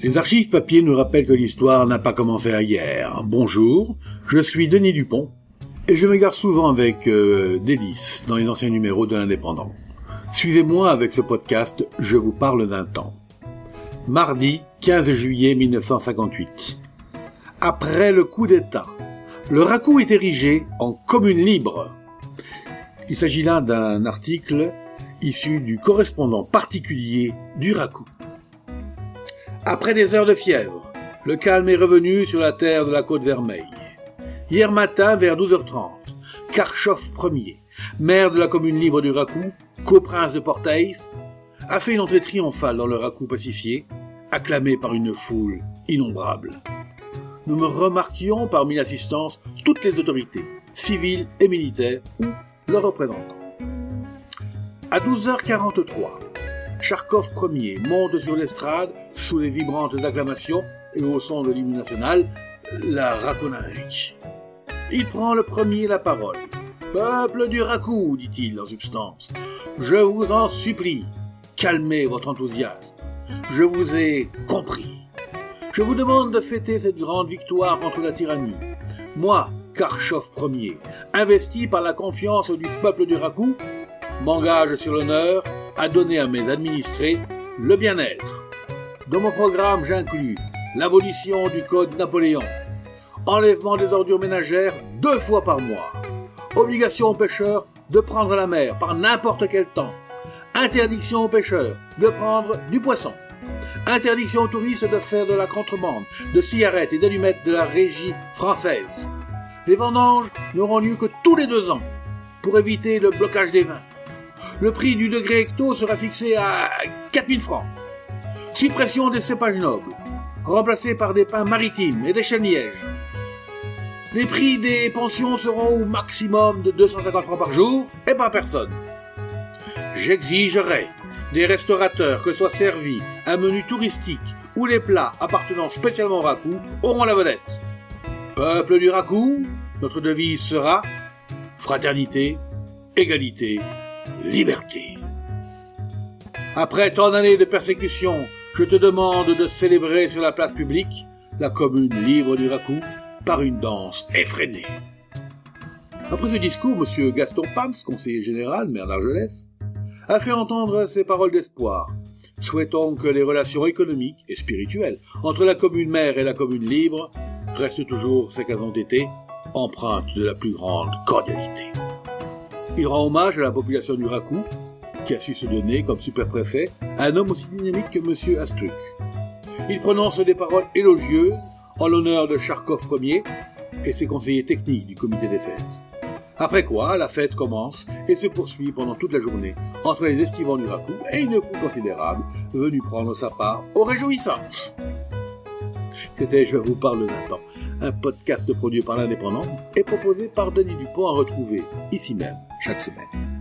Les archives papier nous rappellent que l'histoire n'a pas commencé hier. Bonjour, je suis Denis Dupont et je m'égare souvent avec euh, dans les anciens numéros de l'Indépendant. Suivez-moi avec ce podcast, je vous parle d'un temps. Mardi 15 juillet 1958. Après le coup d'État, le Racou est érigé en commune libre. Il s'agit là d'un article issu du correspondant particulier du Racou. Après des heures de fièvre, le calme est revenu sur la terre de la côte vermeille. Hier matin, vers 12h30, Karchov Ier, maire de la commune libre du Racou, coprince de Portaïs, a fait une entrée triomphale dans le Racou pacifié, acclamé par une foule innombrable. Nous me remarquions parmi l'assistance toutes les autorités, civiles et militaires, ou leurs représentants. À 12h43, Charkov Ier monte sur l'estrade sous les vibrantes acclamations et au son de l'hymne national, la Rakonaïk. Il prend le premier la parole. Peuple du Rakou, dit-il en substance, je vous en supplie, calmez votre enthousiasme. Je vous ai compris. Je vous demande de fêter cette grande victoire contre la tyrannie. Moi, Karchov Ier, investi par la confiance du peuple du Rakou, m'engage sur l'honneur à donner à mes administrés le bien-être. Dans mon programme, j'inclus l'abolition du code Napoléon, enlèvement des ordures ménagères deux fois par mois, obligation aux pêcheurs de prendre la mer par n'importe quel temps, interdiction aux pêcheurs de prendre du poisson, interdiction aux touristes de faire de la contrebande, de cigarettes et d'allumettes de la régie française. Les vendanges n'auront lieu que tous les deux ans pour éviter le blocage des vins le prix du degré hecto sera fixé à 4000 francs. Suppression des cépages nobles, remplacés par des pains maritimes et des chênes-lièges. Les prix des pensions seront au maximum de 250 francs par jour et par personne. J'exigerai des restaurateurs que soit servi un menu touristique où les plats appartenant spécialement au Racou auront la vedette. Peuple du Racou, notre devise sera fraternité, égalité liberté. Après tant d'années de persécution, je te demande de célébrer sur la place publique la commune libre du Racou par une danse effrénée. Après ce discours, M. Gaston Pams, conseiller général, maire d'Argelès, a fait entendre ses paroles d'espoir. Souhaitons que les relations économiques et spirituelles entre la commune mère et la commune libre restent toujours ce qu'elles ont été, empreintes de la plus grande cordialité. Il rend hommage à la population du Racou, qui a su se donner comme super-préfet un homme aussi dynamique que M. Astruc. Il prononce des paroles élogieuses en l'honneur de Charkov Ier et ses conseillers techniques du comité des fêtes. Après quoi, la fête commence et se poursuit pendant toute la journée entre les estivants du Racou et une foule considérable venue prendre sa part aux réjouissances. C'était Je vous parle temps, un podcast produit par l'Indépendant et proposé par Denis Dupont à retrouver ici même 善慈悲